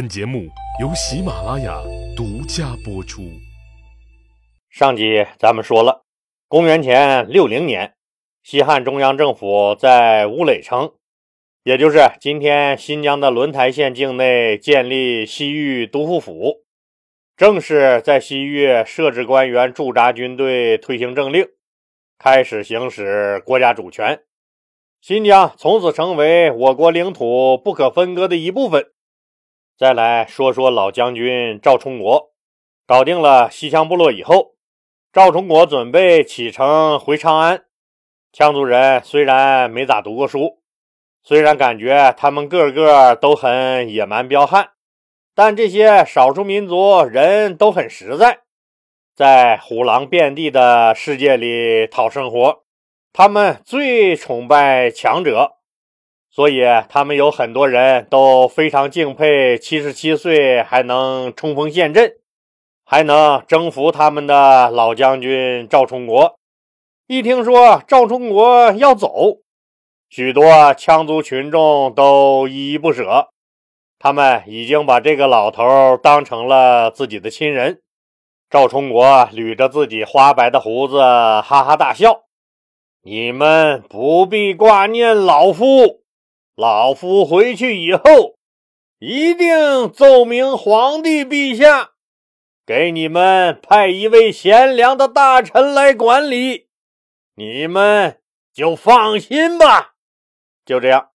本节目由喜马拉雅独家播出。上集咱们说了，公元前六零年，西汉中央政府在乌垒城，也就是今天新疆的轮台县境内建立西域都护府，正式在西域设置官员、驻扎军队、推行政令，开始行使国家主权。新疆从此成为我国领土不可分割的一部分。再来说说老将军赵充国，搞定了西羌部落以后，赵充国准备启程回长安。羌族人虽然没咋读过书，虽然感觉他们个个都很野蛮彪悍，但这些少数民族人都很实在，在虎狼遍地的世界里讨生活，他们最崇拜强者。所以，他们有很多人都非常敬佩七十七岁还能冲锋陷阵、还能征服他们的老将军赵充国。一听说赵充国要走，许多羌族群众都依依不舍。他们已经把这个老头当成了自己的亲人。赵充国捋着自己花白的胡子，哈哈大笑：“你们不必挂念老夫。”老夫回去以后，一定奏明皇帝陛下，给你们派一位贤良的大臣来管理，你们就放心吧。就这样，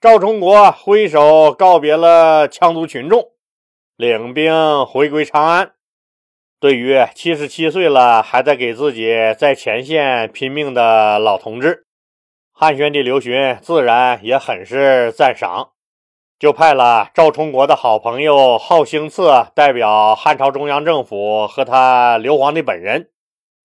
赵充国挥手告别了羌族群众，领兵回归长安。对于七十七岁了还在给自己在前线拼命的老同志。汉宣帝刘询自然也很是赞赏，就派了赵充国的好朋友浩兴赐代表汉朝中央政府和他刘皇帝本人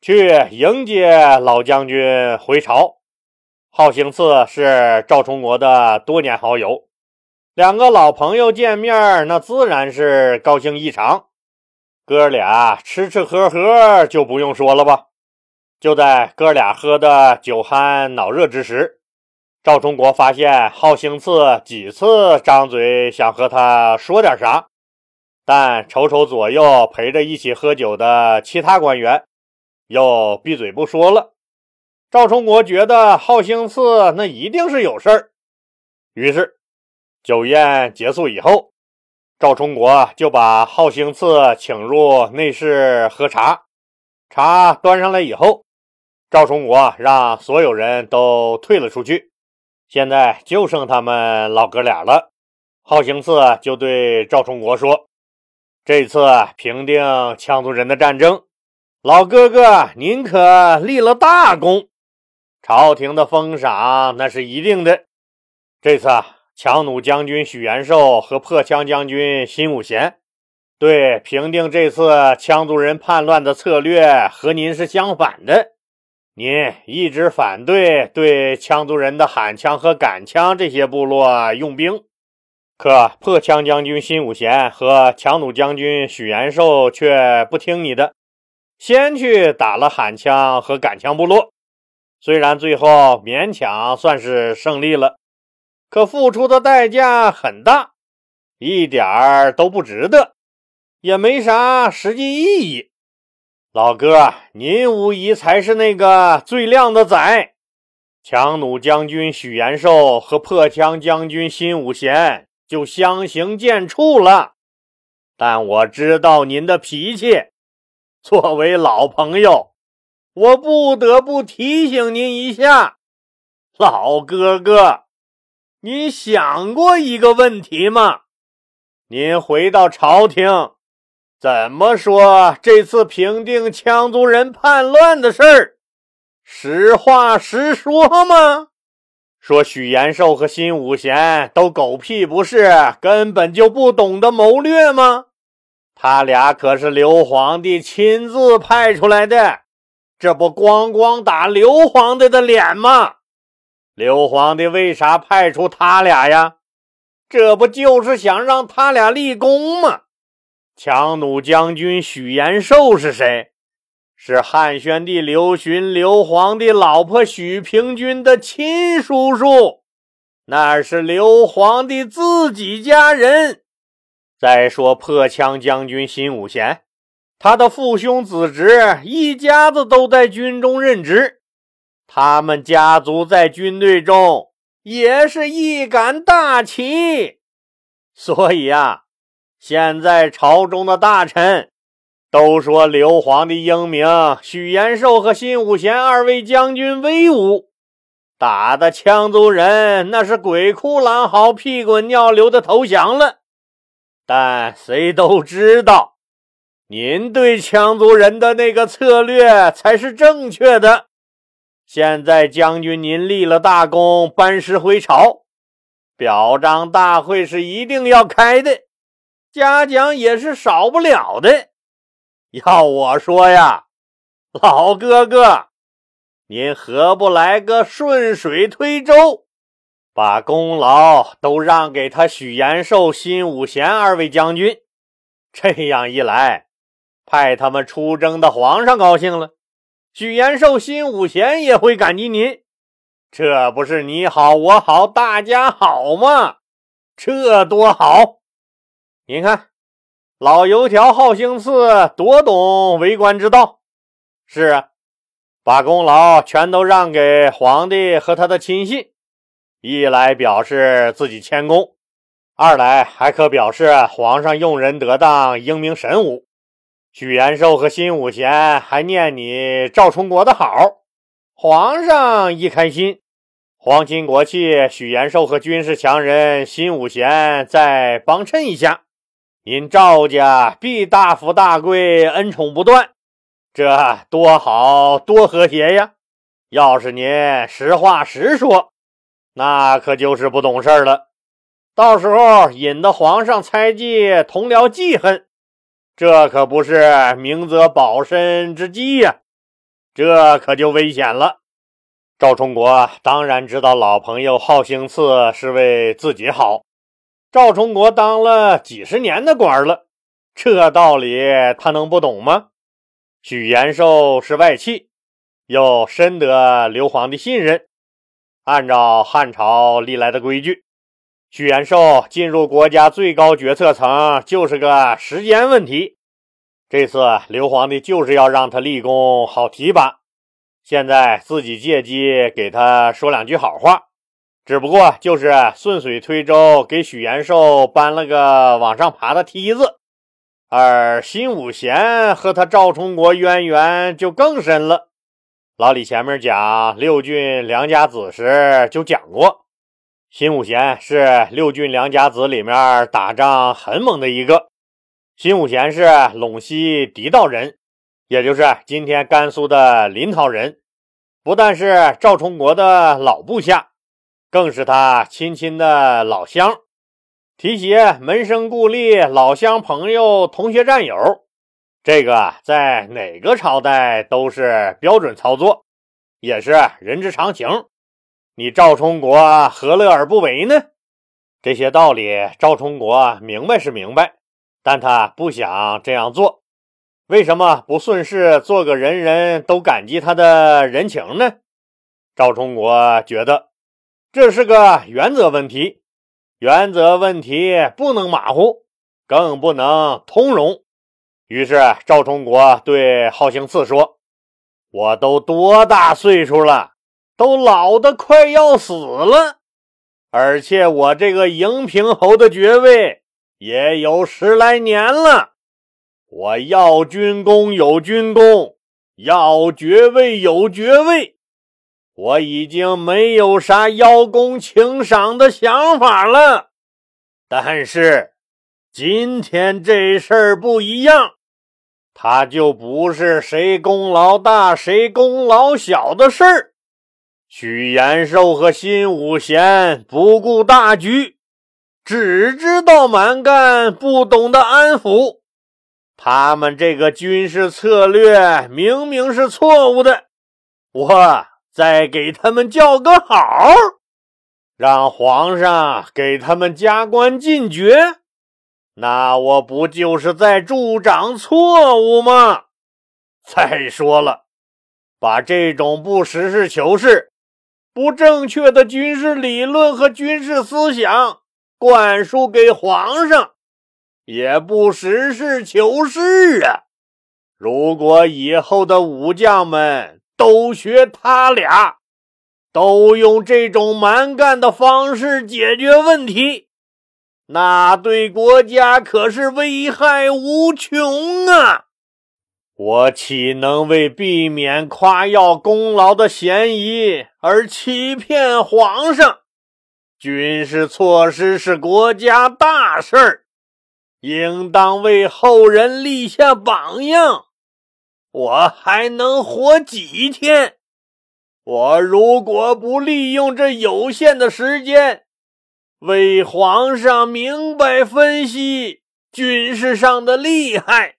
去迎接老将军回朝。浩兴赐是赵充国的多年好友，两个老朋友见面，那自然是高兴异常。哥俩吃吃喝喝就不用说了吧。就在哥俩喝的酒酣脑热之时，赵充国发现浩兴赐几次张嘴想和他说点啥，但瞅瞅左右陪着一起喝酒的其他官员，又闭嘴不说了。赵充国觉得浩兴赐那一定是有事儿，于是酒宴结束以后，赵充国就把浩兴赐请入内室喝茶。茶端上来以后。赵充国让所有人都退了出去，现在就剩他们老哥俩了。浩兴赐就对赵充国说：“这次平定羌族人的战争，老哥哥您可立了大功，朝廷的封赏那是一定的。这次强弩将军许延寿和破羌将军辛武贤，对平定这次羌族人叛乱的策略和您是相反的。”您一直反对对羌族人的喊羌和赶羌这些部落用兵，可破羌将军辛武贤和强弩将军许延寿却不听你的，先去打了喊羌和赶羌部落。虽然最后勉强算是胜利了，可付出的代价很大，一点儿都不值得，也没啥实际意义。老哥，您无疑才是那个最靓的仔。强弩将军许延寿和破枪将军辛武贤就相形见绌了。但我知道您的脾气，作为老朋友，我不得不提醒您一下，老哥哥，您想过一个问题吗？您回到朝廷。怎么说这次平定羌族人叛乱的事儿，实话实说吗？说许延寿和辛武贤都狗屁不是，根本就不懂得谋略吗？他俩可是刘皇帝亲自派出来的，这不光光打刘皇帝的脸吗？刘皇帝为啥派出他俩呀？这不就是想让他俩立功吗？强弩将军许延寿是谁？是汉宣帝刘询刘皇帝老婆许平君的亲叔叔，那是刘皇帝自己家人。再说破枪将军辛武贤，他的父兄子侄一家子都在军中任职，他们家族在军队中也是一杆大旗，所以啊，现在朝中的大臣。都说刘皇帝英明，许延寿和辛武贤二位将军威武，打的羌族人那是鬼哭狼嚎、屁滚尿流的投降了。但谁都知道，您对羌族人的那个策略才是正确的。现在将军您立了大功，班师回朝，表彰大会是一定要开的，嘉奖也是少不了的。要我说呀，老哥哥，您何不来个顺水推舟，把功劳都让给他许延寿、辛武贤二位将军？这样一来，派他们出征的皇上高兴了，许延寿、辛武贤也会感激您，这不是你好我好大家好吗？这多好！您看。老油条好兴刺，多懂为官之道。是啊，把功劳全都让给皇帝和他的亲信，一来表示自己谦恭，二来还可表示皇上用人得当，英明神武。许延寿和辛武贤还念你赵充国的好，皇上一开心，皇亲国戚，许延寿和军事强人辛武贤再帮衬一下。您赵家必大富大贵，恩宠不断，这多好多和谐呀！要是您实话实说，那可就是不懂事了。到时候引得皇上猜忌，同僚记恨，这可不是明哲保身之计呀！这可就危险了。赵充国当然知道老朋友好兴赐是为自己好。赵充国当了几十年的官了，这道理他能不懂吗？许延寿是外戚，又深得刘皇帝信任。按照汉朝历来的规矩，许延寿进入国家最高决策层就是个时间问题。这次刘皇帝就是要让他立功，好提拔。现在自己借机给他说两句好话。只不过就是顺水推舟，给许延寿搬了个往上爬的梯子，而辛武贤和他赵充国渊源就更深了。老李前面讲六郡良家子时就讲过，辛武贤是六郡良家子里面打仗很猛的一个。辛武贤是陇西狄道人，也就是今天甘肃的临洮人，不但是赵充国的老部下。更是他亲亲的老乡，提携门生故吏、老乡朋友、同学战友，这个在哪个朝代都是标准操作，也是人之常情。你赵充国何乐而不为呢？这些道理，赵充国明白是明白，但他不想这样做。为什么不顺势做个人人都感激他的人情呢？赵充国觉得。这是个原则问题，原则问题不能马虎，更不能通融。于是赵充国对浩兴次说：“我都多大岁数了，都老得快要死了，而且我这个迎平侯的爵位也有十来年了。我要军功有军功，要爵位有爵位。”我已经没有啥邀功请赏的想法了，但是今天这事儿不一样，他就不是谁功劳大谁功劳小的事儿。许延寿和辛武贤不顾大局，只知道蛮干，不懂得安抚，他们这个军事策略明明是错误的。我。再给他们叫个好，让皇上给他们加官进爵，那我不就是在助长错误吗？再说了，把这种不实事求是、不正确的军事理论和军事思想灌输给皇上，也不实事求是啊！如果以后的武将们都学他俩，都用这种蛮干的方式解决问题，那对国家可是危害无穷啊！我岂能为避免夸耀功劳的嫌疑而欺骗皇上？军事措施是国家大事儿，应当为后人立下榜样。我还能活几天？我如果不利用这有限的时间，为皇上明白分析军事上的厉害，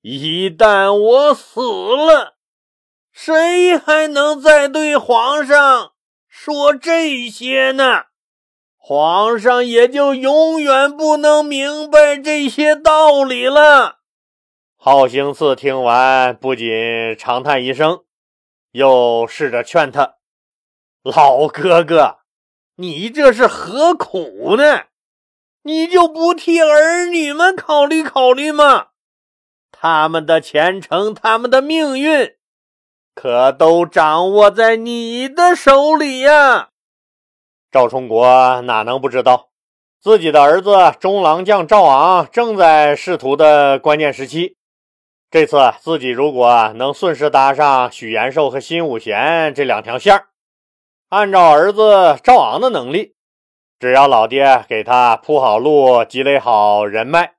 一旦我死了，谁还能再对皇上说这些呢？皇上也就永远不能明白这些道理了。浩行寺听完，不禁长叹一声。又试着劝他：“老哥哥，你这是何苦呢？你就不替儿女们考虑考虑吗？他们的前程，他们的命运，可都掌握在你的手里呀！”赵充国哪能不知道，自己的儿子中郎将赵昂正在仕途的关键时期。这次自己如果能顺势搭上许延寿和辛武贤这两条线儿，按照儿子赵昂的能力，只要老爹给他铺好路、积累好人脉，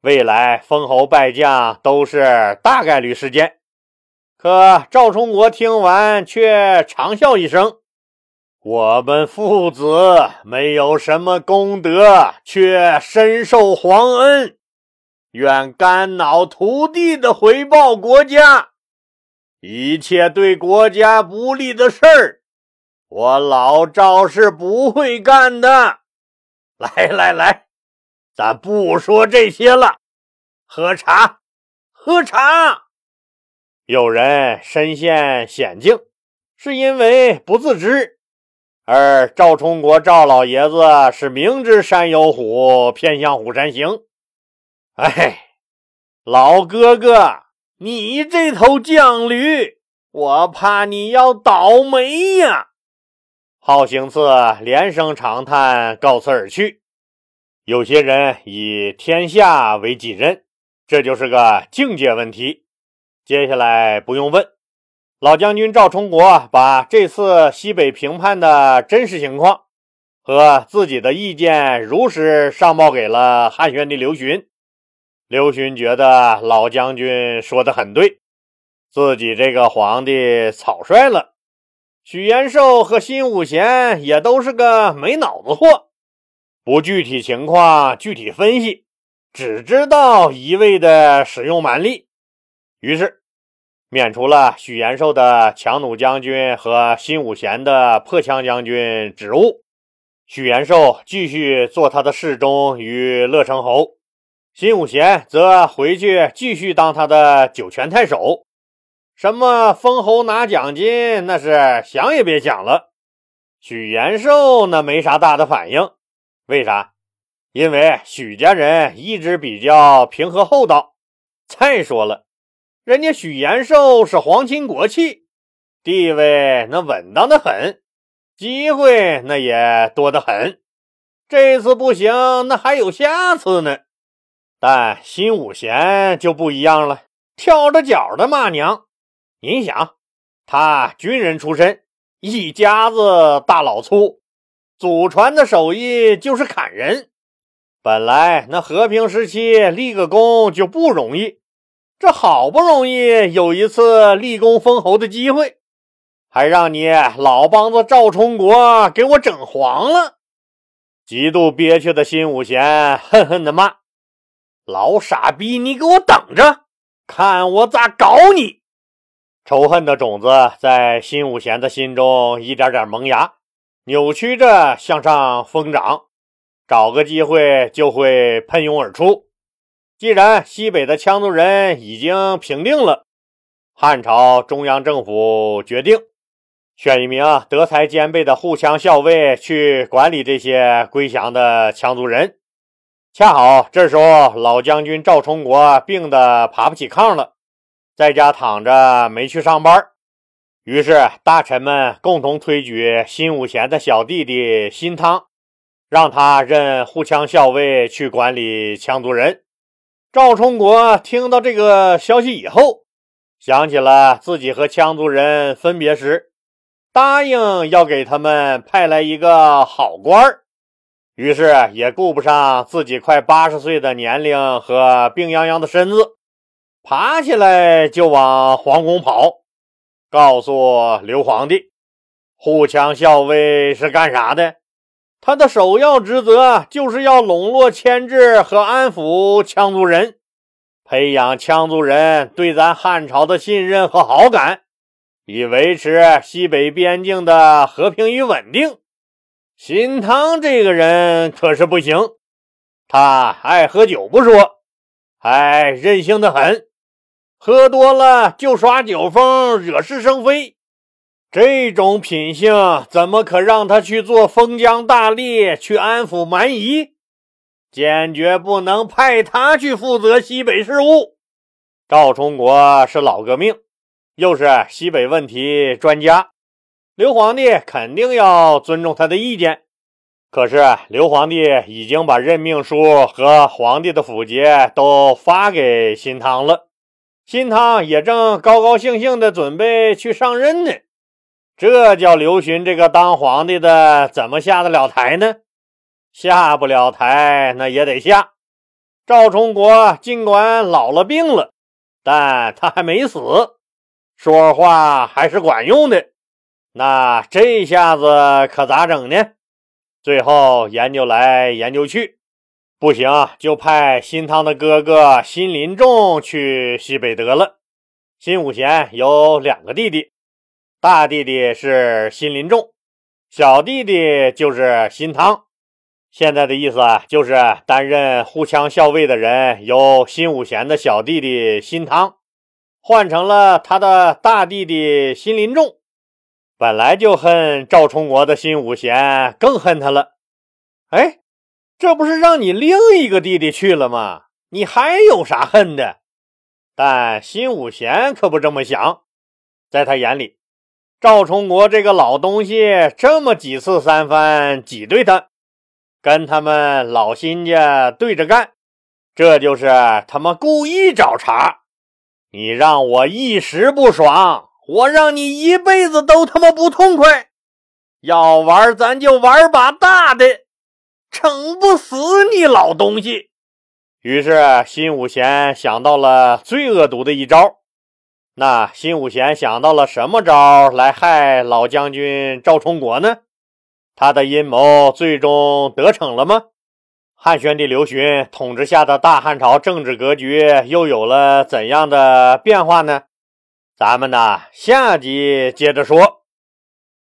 未来封侯拜将都是大概率事件。可赵充国听完却长笑一声：“我们父子没有什么功德，却深受皇恩。”愿肝脑涂地的回报国家，一切对国家不利的事儿，我老赵是不会干的。来来来，咱不说这些了，喝茶，喝茶。有人身陷险境，是因为不自知；而赵充国赵老爷子是明知山有虎，偏向虎山行。哎，老哥哥，你这头犟驴，我怕你要倒霉呀！好行次连声长叹，告辞而去。有些人以天下为己任，这就是个境界问题。接下来不用问，老将军赵充国把这次西北平叛的真实情况和自己的意见如实上报给了汉宣帝刘询。刘询觉得老将军说的很对，自己这个皇帝草率了。许延寿和辛武贤也都是个没脑子货，不具体情况具体分析，只知道一味的使用蛮力。于是免除了许延寿的强弩将军和辛武贤的破枪将军职务，许延寿继续做他的侍中与乐成侯。辛武贤则回去继续当他的九泉太守，什么封侯拿奖金，那是想也别想了。许延寿那没啥大的反应，为啥？因为许家人一直比较平和厚道。再说了，人家许延寿是皇亲国戚，地位那稳当的很，机会那也多得很。这次不行，那还有下次呢。但辛武贤就不一样了，跳着脚的骂娘。您想，他军人出身，一家子大老粗，祖传的手艺就是砍人。本来那和平时期立个功就不容易，这好不容易有一次立功封侯的机会，还让你老帮子赵充国给我整黄了。极度憋屈的辛武贤恨恨的骂。老傻逼，你给我等着，看我咋搞你！仇恨的种子在辛武贤的心中一点点萌芽，扭曲着向上疯长，找个机会就会喷涌而出。既然西北的羌族人已经平定了，汉朝中央政府决定选一名德才兼备的护羌校尉去管理这些归降的羌族人。恰好这时候老将军赵充国病得爬不起炕了，在家躺着没去上班。于是大臣们共同推举新武贤的小弟弟新汤，让他任护羌校尉去管理羌族人。赵充国听到这个消息以后，想起了自己和羌族人分别时，答应要给他们派来一个好官儿。于是也顾不上自己快八十岁的年龄和病殃殃的身子，爬起来就往皇宫跑，告诉刘皇帝：“护羌校尉是干啥的？他的首要职责就是要笼络、牵制和安抚羌族人，培养羌族人对咱汉朝的信任和好感，以维持西北边境的和平与稳定。”新汤这个人可是不行，他爱喝酒不说，还任性的很，喝多了就耍酒疯，惹是生非。这种品性怎么可让他去做封疆大吏，去安抚蛮夷？坚决不能派他去负责西北事务。赵充国是老革命，又是西北问题专家。刘皇帝肯定要尊重他的意见，可是刘皇帝已经把任命书和皇帝的府节都发给新汤了，新汤也正高高兴兴的准备去上任呢。这叫刘询这个当皇帝的怎么下得了台呢？下不了台，那也得下。赵充国尽管老了病了，但他还没死，说话还是管用的。那这下子可咋整呢？最后研究来研究去，不行，就派新汤的哥哥新林仲去西北得了。新五贤有两个弟弟，大弟弟是新林仲，小弟弟就是新汤。现在的意思啊就是担任护羌校尉的人由新五贤的小弟弟新汤换成了他的大弟弟新林仲。本来就恨赵充国的新五贤，更恨他了。哎，这不是让你另一个弟弟去了吗？你还有啥恨的？但新五贤可不这么想，在他眼里，赵充国这个老东西这么几次三番挤兑他，跟他们老新家对着干，这就是他妈故意找茬。你让我一时不爽。我让你一辈子都他妈不痛快，要玩咱就玩把大的，整不死你老东西。于是新武贤想到了最恶毒的一招。那新武贤想到了什么招来害老将军赵充国呢？他的阴谋最终得逞了吗？汉宣帝刘询统治下的大汉朝政治格局又有了怎样的变化呢？咱们呢，下集接着说。